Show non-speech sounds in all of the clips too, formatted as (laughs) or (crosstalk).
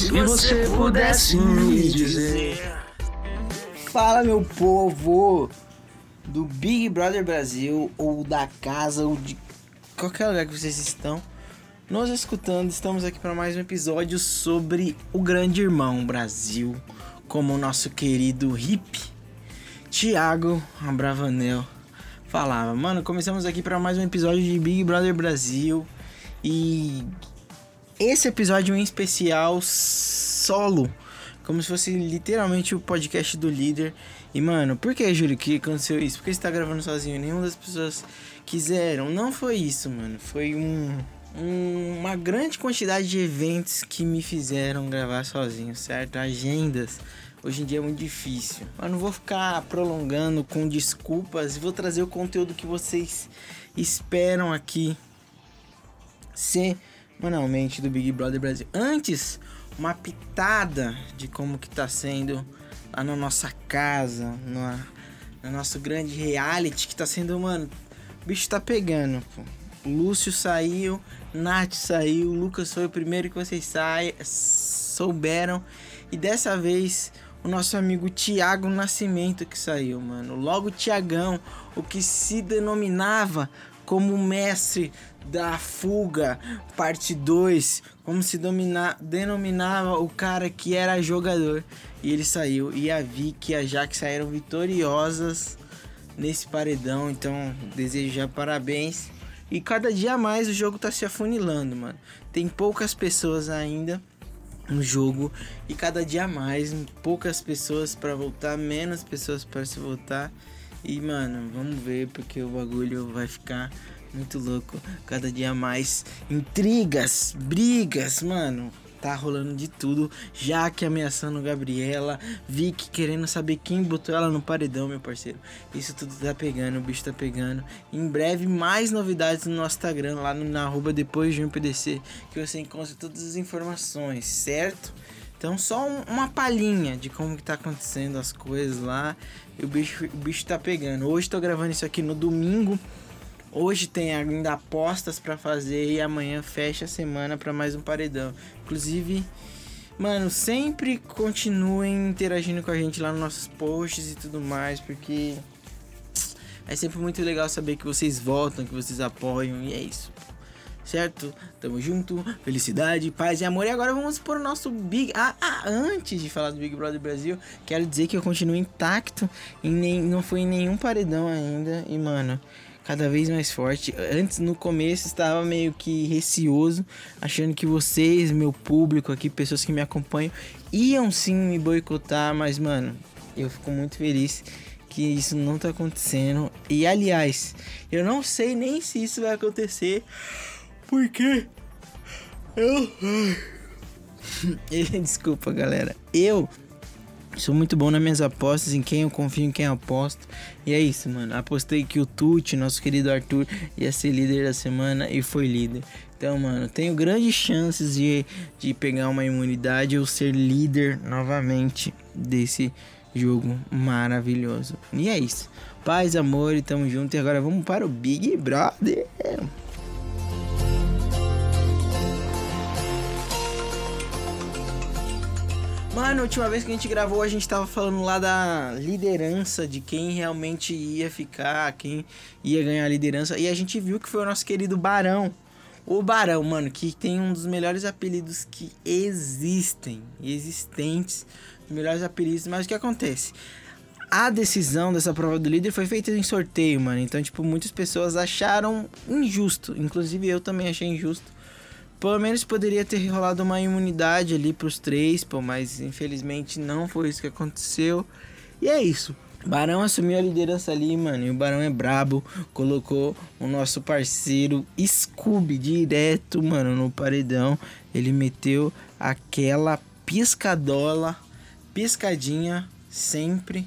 Se você pudesse me dizer. Fala, meu povo do Big Brother Brasil ou da casa ou de qualquer lugar que vocês estão nos escutando. Estamos aqui para mais um episódio sobre o Grande Irmão Brasil, como o nosso querido hip Thiago Abravanel falava. Mano, começamos aqui para mais um episódio de Big Brother Brasil e esse episódio em especial solo, como se fosse literalmente o podcast do líder. E mano, por que, Júlio, que aconteceu isso? Por que você tá gravando sozinho? Nenhuma das pessoas quiseram. Não foi isso, mano. Foi um, um, uma grande quantidade de eventos que me fizeram gravar sozinho, certo? Agendas. Hoje em dia é muito difícil. Mas não vou ficar prolongando com desculpas vou trazer o conteúdo que vocês esperam aqui semanalmente do Big Brother Brasil. Antes, uma pitada de como que tá sendo lá na nossa casa, no, no nosso grande reality que tá sendo, mano, o bicho tá pegando, pô. Lúcio saiu, Nath saiu, Lucas foi o primeiro que vocês sai, souberam. E dessa vez o nosso amigo Tiago Nascimento que saiu, mano. Logo Tiagão, o que se denominava como mestre da fuga, parte 2, como se domina, denominava o cara que era jogador. E ele saiu. E a Vicky e a Jaque saíram vitoriosas nesse paredão. Então, desejo já parabéns. E cada dia mais o jogo tá se afunilando, mano. Tem poucas pessoas ainda no jogo e cada dia mais poucas pessoas para voltar, menos pessoas para se voltar. E mano, vamos ver porque o bagulho vai ficar muito louco. Cada dia mais intrigas, brigas, mano. Tá rolando de tudo. Jaque ameaçando Gabriela. Vicky querendo saber quem botou ela no paredão, meu parceiro. Isso tudo tá pegando, o bicho tá pegando. Em breve, mais novidades no nosso Instagram, lá no, na arroba depois de um PDC. Que você encontra todas as informações, certo? Então só um, uma palhinha de como que tá acontecendo as coisas lá. E o bicho, o bicho tá pegando. Hoje tô gravando isso aqui no domingo. Hoje tem ainda apostas para fazer e amanhã fecha a semana para mais um paredão. Inclusive, mano, sempre continuem interagindo com a gente lá nos nossos posts e tudo mais, porque é sempre muito legal saber que vocês voltam, que vocês apoiam e é isso. Certo? Tamo junto, felicidade, paz e amor. E agora vamos para o nosso Big. Ah, ah, antes de falar do Big Brother Brasil, quero dizer que eu continuo intacto e nem... não fui em nenhum paredão ainda. E, mano, cada vez mais forte. Antes, no começo, estava meio que receoso, achando que vocês, meu público aqui, pessoas que me acompanham, iam sim me boicotar, mas, mano, eu fico muito feliz que isso não tá acontecendo. E, aliás, eu não sei nem se isso vai acontecer, porque eu. (laughs) Desculpa, galera. Eu Sou muito bom nas minhas apostas, em quem eu confio, em quem eu aposto. E é isso, mano. Apostei que o Tuti, nosso querido Arthur, ia ser líder da semana e foi líder. Então, mano, tenho grandes chances de, de pegar uma imunidade ou ser líder novamente desse jogo maravilhoso. E é isso. Paz, amor e tamo junto. E agora vamos para o Big Brother. Mano, a última vez que a gente gravou, a gente tava falando lá da liderança, de quem realmente ia ficar, quem ia ganhar a liderança. E a gente viu que foi o nosso querido Barão. O Barão, mano, que tem um dos melhores apelidos que existem, existentes, melhores apelidos. Mas o que acontece? A decisão dessa prova do líder foi feita em sorteio, mano. Então, tipo, muitas pessoas acharam injusto. Inclusive eu também achei injusto pelo menos poderia ter rolado uma imunidade ali pros três, pô, mas infelizmente não foi isso que aconteceu. E é isso. Barão assumiu a liderança ali, mano. E o Barão é brabo. Colocou o nosso parceiro Scooby direto, mano, no paredão. Ele meteu aquela piscadola, piscadinha sempre.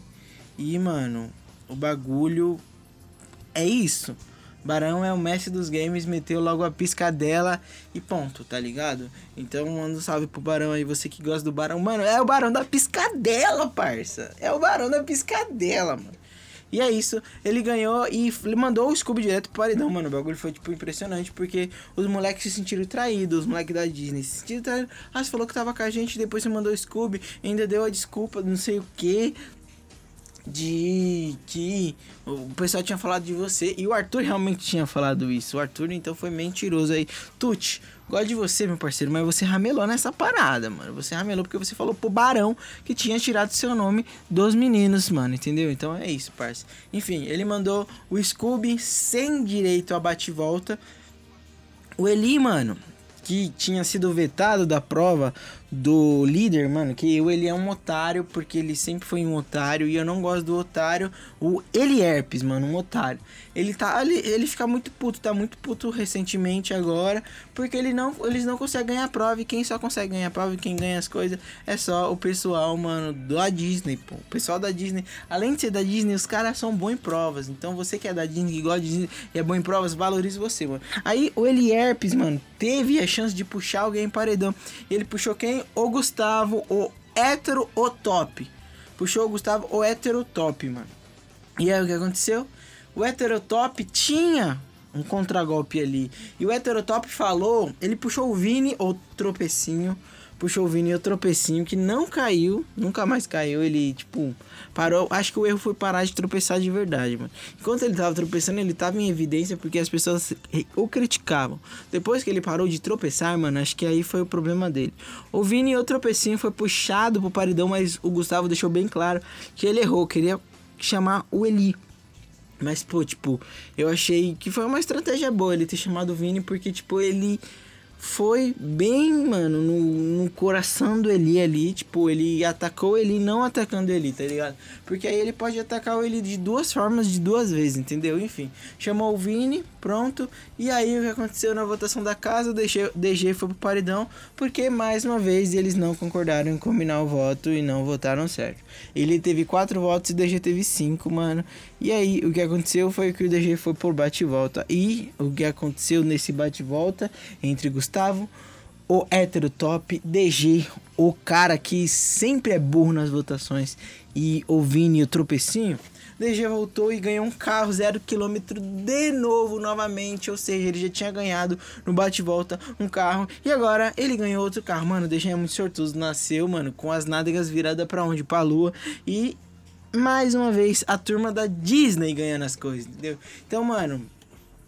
E, mano, o bagulho é isso. Barão é o mestre dos games, meteu logo a piscadela e ponto, tá ligado? Então manda um salve pro Barão aí, você que gosta do Barão. Mano, é o Barão da piscadela, parça. É o Barão da piscadela, mano. E é isso, ele ganhou e mandou o Scooby direto pro paredão, mano. O bagulho foi, tipo, impressionante, porque os moleques se sentiram traídos, os moleques da Disney se sentiram traídos. Ah, você falou que tava com a gente, depois você mandou o Scooby, ainda deu a desculpa, não sei o que de que o pessoal tinha falado de você e o Arthur realmente tinha falado isso. O Arthur então foi mentiroso aí. Tuti, gosto de você, meu parceiro, mas você ramelou nessa parada, mano. Você ramelou porque você falou pro Barão que tinha tirado seu nome dos meninos, mano, entendeu? Então é isso, parceiro. Enfim, ele mandou o Scooby sem direito a bate-volta. O Eli, mano, que tinha sido vetado da prova do líder, mano, que eu, ele é um otário, porque ele sempre foi um otário, e eu não gosto do otário, o Herpes, mano, um otário. Ele tá, ele, ele fica muito puto, tá muito puto recentemente agora, porque ele não, eles não conseguem ganhar prova, e quem só consegue ganhar prova, e quem ganha as coisas, é só o pessoal, mano, da Disney, pô. O pessoal da Disney, além de ser da Disney, os caras são bons em provas, então você que é da Disney, que gosta de Disney, e é bom em provas, valorize você, mano. Aí, o Herpes, mano, teve a chance de puxar alguém em paredão, ele puxou quem? O Gustavo, o hétero o top. Puxou o Gustavo, o hétero top, mano. E aí o que aconteceu? O hétero top tinha um contragolpe ali. E o hétero top falou, ele puxou o Vini, o tropecinho, puxou o Vini o tropecinho que não caiu, nunca mais caiu. Ele, tipo, parou. Acho que o erro foi parar de tropeçar de verdade, mano. Enquanto ele tava tropeçando, ele tava em evidência porque as pessoas o criticavam. Depois que ele parou de tropeçar, mano, acho que aí foi o problema dele. O Vini o tropecinho foi puxado pro paredão, mas o Gustavo deixou bem claro que ele errou. Queria chamar o Eli. Mas, pô, tipo, eu achei que foi uma estratégia boa ele ter chamado o Vini, porque, tipo, ele foi bem, mano, no, no, coração do Eli ali. Tipo, ele atacou ele não atacando ele, tá ligado? Porque aí ele pode atacar o Eli de duas formas, de duas vezes, entendeu? Enfim, chamou o Vini, pronto. E aí o que aconteceu na votação da casa? O DG, DG foi pro paredão, porque mais uma vez eles não concordaram em combinar o voto e não votaram certo. Ele teve quatro votos e o DG teve cinco, mano. E aí o que aconteceu foi que o DG foi por bate-volta. E o que aconteceu nesse bate-volta entre Gustavo Gustavo, o hétero top, DG, o cara que sempre é burro nas votações, e o Vini, o tropecinho. DG voltou e ganhou um carro zero quilômetro de novo, novamente. Ou seja, ele já tinha ganhado no bate-volta um carro. E agora ele ganhou outro carro. Mano, DG é muito sortudo. Nasceu, mano, com as nádegas viradas para onde? Pra lua. E mais uma vez a turma da Disney ganhando as coisas, entendeu? Então, mano,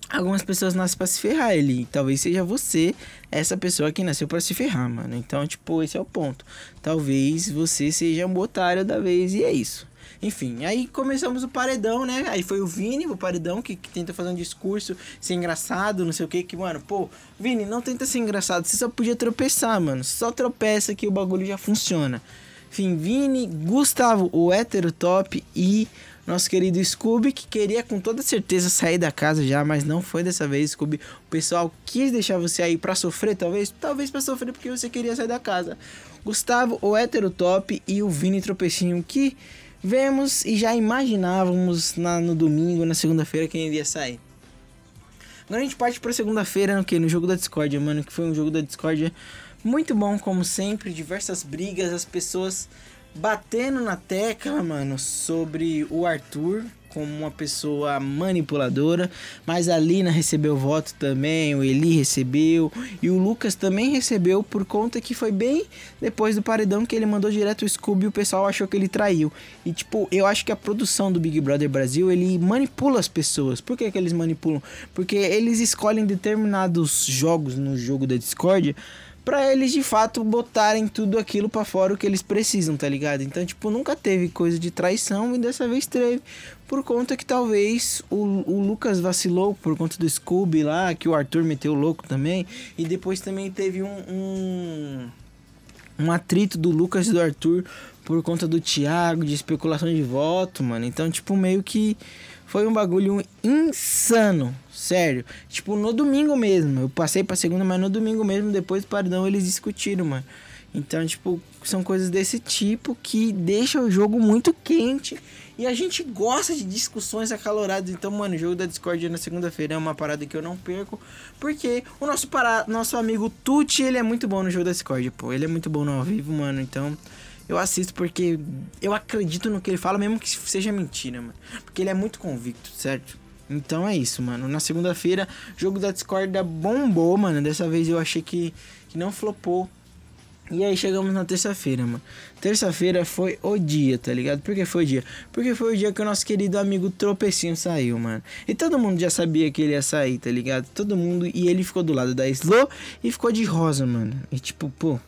algumas pessoas nascem para se ferrar ele. Talvez seja você essa pessoa que nasceu para se ferrar, mano. Então, tipo, esse é o ponto. Talvez você seja um otário da vez e é isso. Enfim, aí começamos o paredão, né? Aí foi o Vini, o paredão, que, que tenta fazer um discurso, ser engraçado, não sei o que, que, mano, pô, Vini, não tenta ser engraçado, você só podia tropeçar, mano. Só tropeça que o bagulho já funciona. Enfim, Vini, Gustavo, o hétero top e nosso querido Scooby, que queria com toda certeza sair da casa já, mas não foi dessa vez, Scooby. O pessoal quis deixar você aí para sofrer, talvez, talvez para sofrer porque você queria sair da casa. Gustavo, o hétero top e o Vini Tropecinho, que vemos e já imaginávamos na, no domingo, na segunda-feira, quem iria sair. Agora a gente parte pra segunda-feira, no que? No jogo da Discord, mano, que foi um jogo da Discord muito bom, como sempre, diversas brigas, as pessoas batendo na tecla, mano, sobre o Arthur como uma pessoa manipuladora, mas a Lina recebeu voto também, o Eli recebeu e o Lucas também recebeu por conta que foi bem depois do paredão que ele mandou direto o Scooby e o pessoal achou que ele traiu. E tipo, eu acho que a produção do Big Brother Brasil, ele manipula as pessoas. Por que, que eles manipulam? Porque eles escolhem determinados jogos no jogo da Discord para eles de fato botarem tudo aquilo para fora o que eles precisam, tá ligado? Então, tipo, nunca teve coisa de traição e dessa vez teve. Por conta que talvez o, o Lucas vacilou por conta do Scooby lá, que o Arthur meteu louco também. E depois também teve um, um, um atrito do Lucas e do Arthur por conta do Thiago, de especulação de voto, mano. Então, tipo, meio que foi um bagulho insano, sério. Tipo, no domingo mesmo. Eu passei pra segunda, mas no domingo mesmo, depois do paredão, eles discutiram, mano. Então, tipo, são coisas desse tipo que deixam o jogo muito quente. E a gente gosta de discussões acaloradas. Então, mano, o jogo da Discord na segunda-feira é uma parada que eu não perco. Porque o nosso, para... nosso amigo Tuti, ele é muito bom no jogo da Discord, pô. Ele é muito bom no ao vivo, mano. Então, eu assisto porque eu acredito no que ele fala, mesmo que seja mentira, mano. Porque ele é muito convicto, certo? Então é isso, mano. Na segunda-feira, jogo da Discord bombou, mano. Dessa vez eu achei que, que não flopou. E aí chegamos na terça-feira, mano. Terça-feira foi o dia, tá ligado? Por que foi o dia? Porque foi o dia que o nosso querido amigo Tropecinho saiu, mano. E todo mundo já sabia que ele ia sair, tá ligado? Todo mundo. E ele ficou do lado da Slow e ficou de rosa, mano. E tipo, pô.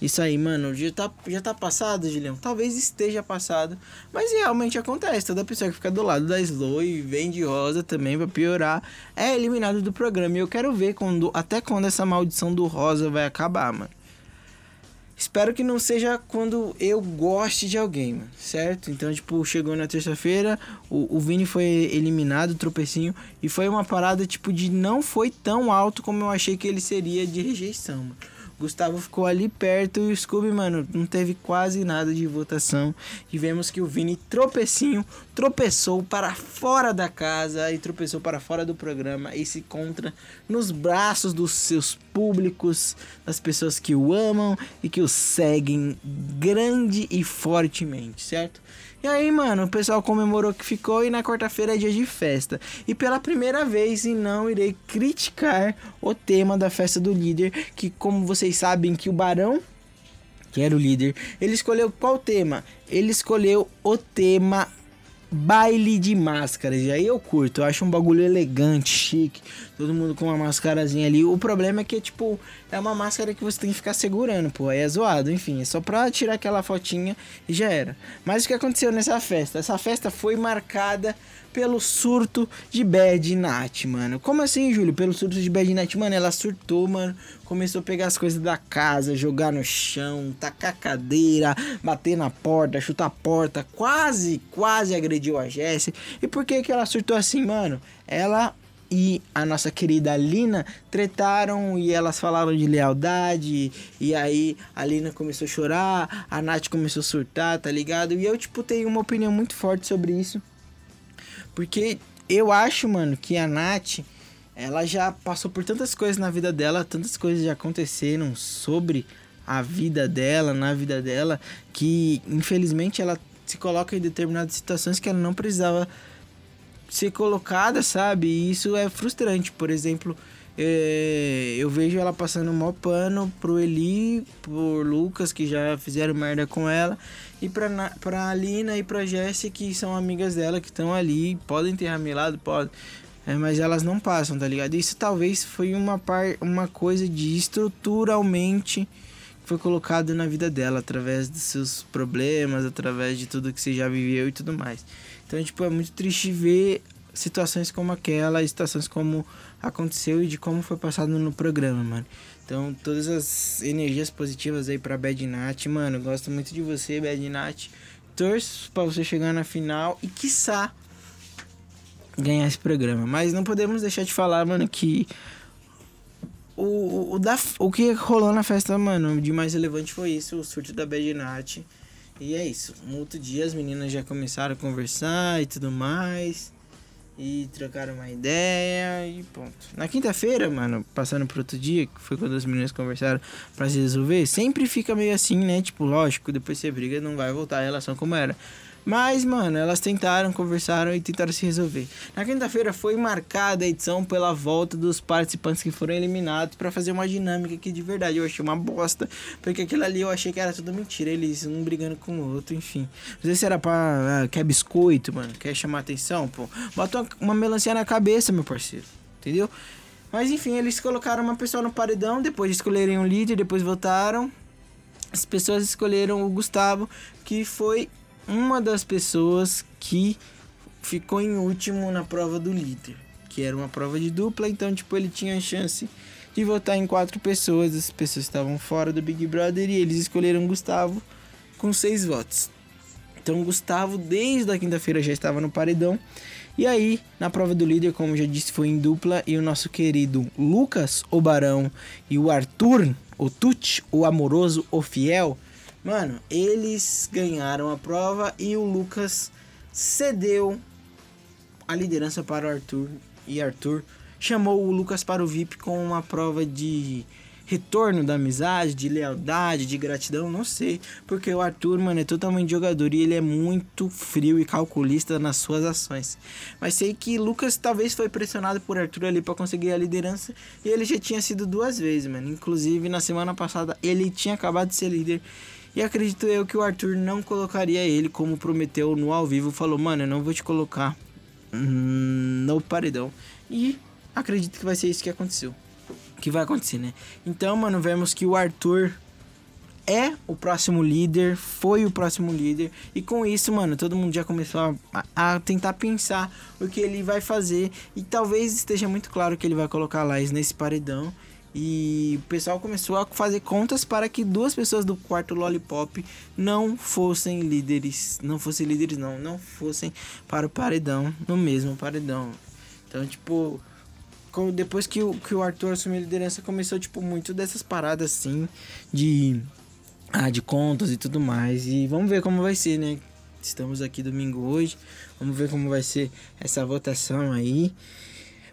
Isso aí, mano, já tá, já tá passado, Julião? Talvez esteja passado. Mas realmente acontece. Toda pessoa que fica do lado da Slow e vem de rosa também pra piorar é eliminado do programa. E eu quero ver quando, até quando essa maldição do rosa vai acabar, mano. Espero que não seja quando eu goste de alguém, mano, certo? Então, tipo, chegou na terça-feira, o, o Vini foi eliminado, tropecinho, e foi uma parada, tipo, de não foi tão alto como eu achei que ele seria de rejeição, mano. Gustavo ficou ali perto e o Scooby, mano, não teve quase nada de votação. E vemos que o Vini tropecinho tropeçou para fora da casa e tropeçou para fora do programa e se encontra nos braços dos seus públicos, das pessoas que o amam e que o seguem grande e fortemente, certo? E aí, mano, o pessoal comemorou que ficou e na quarta-feira é dia de festa. E pela primeira vez, e não irei criticar o tema da festa do líder, que como vocês sabem que o Barão, que era o líder, ele escolheu qual tema? Ele escolheu o tema baile de máscaras. E aí eu curto, eu acho um bagulho elegante, chique. Todo mundo com uma mascarazinha ali. O problema é que, tipo, é uma máscara que você tem que ficar segurando, pô. Aí é zoado, enfim. É só pra tirar aquela fotinha e já era. Mas o que aconteceu nessa festa? Essa festa foi marcada pelo surto de Bad Nat, mano. Como assim, Júlio? Pelo surto de Bad Nat, mano, ela surtou, mano. Começou a pegar as coisas da casa, jogar no chão, tacar cadeira, bater na porta, chutar a porta, quase, quase agrediu a Jessie. E por que que ela surtou assim, mano? Ela e a nossa querida Lina tretaram e elas falaram de lealdade. E aí a Lina começou a chorar, a Nath começou a surtar, tá ligado? E eu, tipo, tenho uma opinião muito forte sobre isso. Porque eu acho, mano, que a Nath, ela já passou por tantas coisas na vida dela, tantas coisas já aconteceram sobre a vida dela, na vida dela, que infelizmente ela se coloca em determinadas situações que ela não precisava ser colocada, sabe? E isso é frustrante. Por exemplo, é, eu vejo ela passando maior pano pro Eli, por Lucas, que já fizeram merda com ela, e pra, pra Alina e pra Jessie, que são amigas dela, que estão ali, podem ter ramelado, podem. É, mas elas não passam, tá ligado? Isso talvez foi uma, par, uma coisa de estruturalmente foi colocado na vida dela, através dos seus problemas, através de tudo que você já viveu e tudo mais. Então, tipo, é muito triste ver situações como aquela, situações como aconteceu e de como foi passado no programa, mano. Então, todas as energias positivas aí pra Bad Nat, mano. Gosto muito de você, Bad Nat. Torço pra você chegar na final e, quiçá, ganhar esse programa. Mas não podemos deixar de falar, mano, que o, o, da, o que rolou na festa, mano, de mais relevante foi isso, o surto da Bad Nat. E é isso. No outro dia as meninas já começaram a conversar e tudo mais. E trocaram uma ideia e ponto. Na quinta-feira, mano, passando pro outro dia, que foi quando as meninas conversaram para se resolver, sempre fica meio assim, né? Tipo, lógico, depois você briga, não vai voltar a relação como era. Mas, mano, elas tentaram, conversaram e tentaram se resolver. Na quinta-feira foi marcada a edição pela volta dos participantes que foram eliminados para fazer uma dinâmica que de verdade eu achei uma bosta. Porque aquilo ali eu achei que era tudo mentira. Eles um brigando com o outro, enfim. Não sei se era pra. Ah, quer biscoito, mano? Quer chamar atenção, pô? Bota uma melancia na cabeça, meu parceiro. Entendeu? Mas enfim, eles colocaram uma pessoa no paredão, depois de escolherem um líder, depois votaram. As pessoas escolheram o Gustavo, que foi uma das pessoas que ficou em último na prova do líder, que era uma prova de dupla, então tipo ele tinha a chance de votar em quatro pessoas, as pessoas estavam fora do Big Brother e eles escolheram Gustavo com seis votos. Então Gustavo desde a quinta-feira já estava no paredão. E aí, na prova do líder, como já disse, foi em dupla e o nosso querido Lucas, o Barão, e o Arthur, o Tuti, o amoroso, o fiel, Mano, eles ganharam a prova e o Lucas cedeu a liderança para o Arthur. E Arthur chamou o Lucas para o VIP com uma prova de retorno da amizade, de lealdade, de gratidão, não sei. Porque o Arthur, mano, é totalmente jogador e ele é muito frio e calculista nas suas ações. Mas sei que Lucas talvez foi pressionado por Arthur ali para conseguir a liderança e ele já tinha sido duas vezes, mano. Inclusive na semana passada ele tinha acabado de ser líder. E acredito eu que o Arthur não colocaria ele como prometeu no ao vivo. Falou, mano, eu não vou te colocar no paredão. E acredito que vai ser isso que aconteceu que vai acontecer, né? Então, mano, vemos que o Arthur é o próximo líder, foi o próximo líder, e com isso, mano, todo mundo já começou a, a, tentar pensar o que ele vai fazer, e talvez esteja muito claro que ele vai colocar Lais nesse paredão. E o pessoal começou a fazer contas para que duas pessoas do quarto Lollipop não fossem líderes. Não fossem líderes, não. Não fossem para o paredão, no mesmo paredão. Então, tipo, depois que o, que o Arthur assumiu a liderança, começou, tipo, muito dessas paradas, assim, de... Ah, de contas e tudo mais. E vamos ver como vai ser, né? Estamos aqui domingo hoje. Vamos ver como vai ser essa votação aí.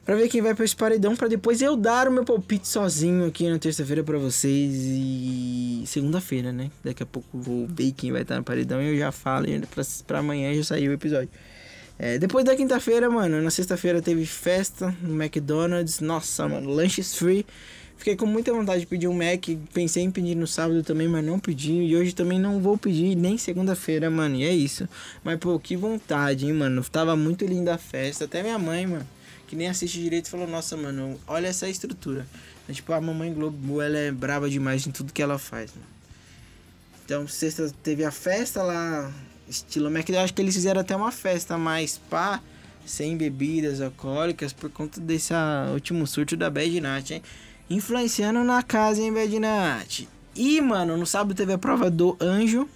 Pra ver quem vai pra esse paredão. Pra depois eu dar o meu palpite sozinho aqui na terça-feira pra vocês. E segunda-feira, né? Daqui a pouco vou ver quem vai estar no paredão. E eu já falo. Pra, pra amanhã já saiu o episódio. É, depois da quinta-feira, mano, na sexta-feira teve festa no McDonald's. Nossa, mano, lanches free. Fiquei com muita vontade de pedir um Mac. Pensei em pedir no sábado também, mas não pedi. E hoje também não vou pedir, nem segunda-feira, mano. E é isso. Mas, pô, que vontade, hein, mano. Tava muito linda a festa. Até minha mãe, mano, que nem assiste direito, falou: Nossa, mano, olha essa estrutura. É, tipo, a mamãe Globo, ela é brava demais em tudo que ela faz, mano. Então, sexta teve a festa lá estilo. Eu acho que eles fizeram até uma festa mais pá, sem bebidas alcoólicas, por conta desse ah, último surto da Bad Night, hein? Influenciando na casa, hein, Bad Night. E, mano, no sábado teve a prova do Anjo.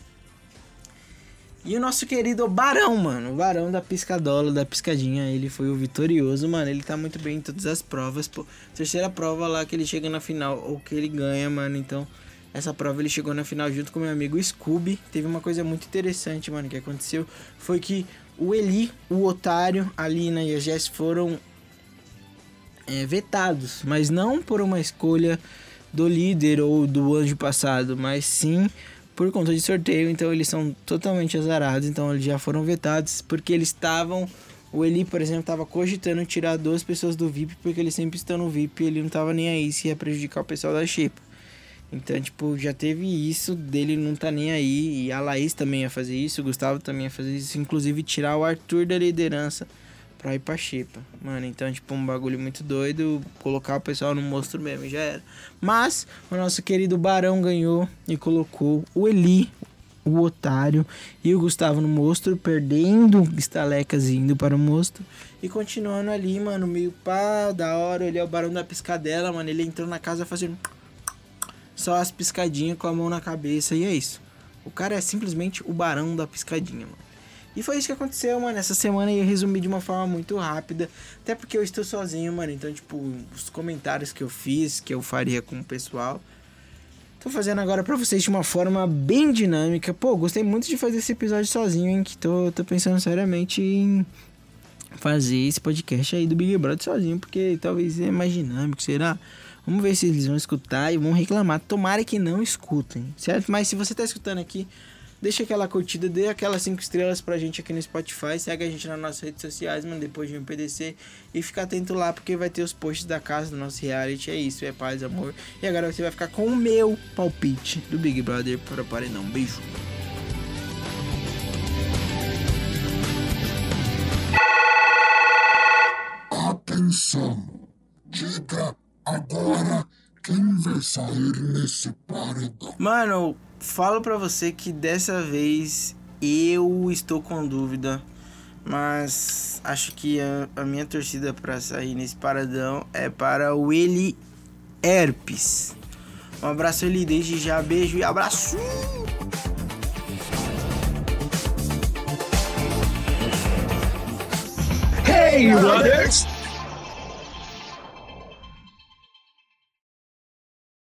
E o nosso querido Barão, mano. O Barão da Piscadola, da Piscadinha. Ele foi o vitorioso, mano. Ele tá muito bem em todas as provas. Pô, terceira prova lá que ele chega na final ou que ele ganha, mano. Então, essa prova ele chegou na final junto com meu amigo Scooby. Teve uma coisa muito interessante, mano, que aconteceu. Foi que o Eli, o otário, a Lina e a Jess foram é, vetados. Mas não por uma escolha do líder ou do anjo passado, mas sim por conta de sorteio. Então eles são totalmente azarados. Então eles já foram vetados porque eles estavam. O Eli, por exemplo, estava cogitando tirar duas pessoas do VIP porque eles sempre estão no VIP ele não estava nem aí se ia prejudicar o pessoal da Xepa. Então, tipo, já teve isso dele não tá nem aí. E a Laís também ia fazer isso, o Gustavo também ia fazer isso. Inclusive, tirar o Arthur da liderança pra ir pra Xepa. Mano, então, tipo, um bagulho muito doido. Colocar o pessoal no monstro mesmo, já era. Mas, o nosso querido Barão ganhou e colocou o Eli, o otário, e o Gustavo no monstro, perdendo estalecas e indo para o monstro. E continuando ali, mano, meio pá, da hora. Ele é o Barão da Piscadela, mano. Ele entrou na casa fazendo só as piscadinhas com a mão na cabeça e é isso. O cara é simplesmente o barão da piscadinha, mano. E foi isso que aconteceu, mano. Essa semana eu resumi de uma forma muito rápida. Até porque eu estou sozinho, mano. Então, tipo, os comentários que eu fiz, que eu faria com o pessoal. Tô fazendo agora pra vocês de uma forma bem dinâmica. Pô, gostei muito de fazer esse episódio sozinho, hein? Que tô, tô pensando seriamente em fazer esse podcast aí do Big Brother sozinho. Porque talvez é mais dinâmico, será? Vamos ver se eles vão escutar e vão reclamar. Tomara que não escutem, certo? Mas se você tá escutando aqui, deixa aquela curtida, dê aquelas 5 estrelas pra gente aqui no Spotify, segue a gente nas nossas redes sociais, mano, depois de um PDC e fica atento lá porque vai ter os posts da casa do nosso reality. É isso, é paz, amor. E agora você vai ficar com o meu palpite do Big Brother para o Paredão. Beijo. Atenção! Diga Agora, quem vai sair nesse paredão? Mano, falo pra você que dessa vez eu estou com dúvida. Mas acho que a, a minha torcida para sair nesse paradão é para o Eli Herpes. Um abraço, Eli, desde já. Beijo e abraço! Hey, brothers!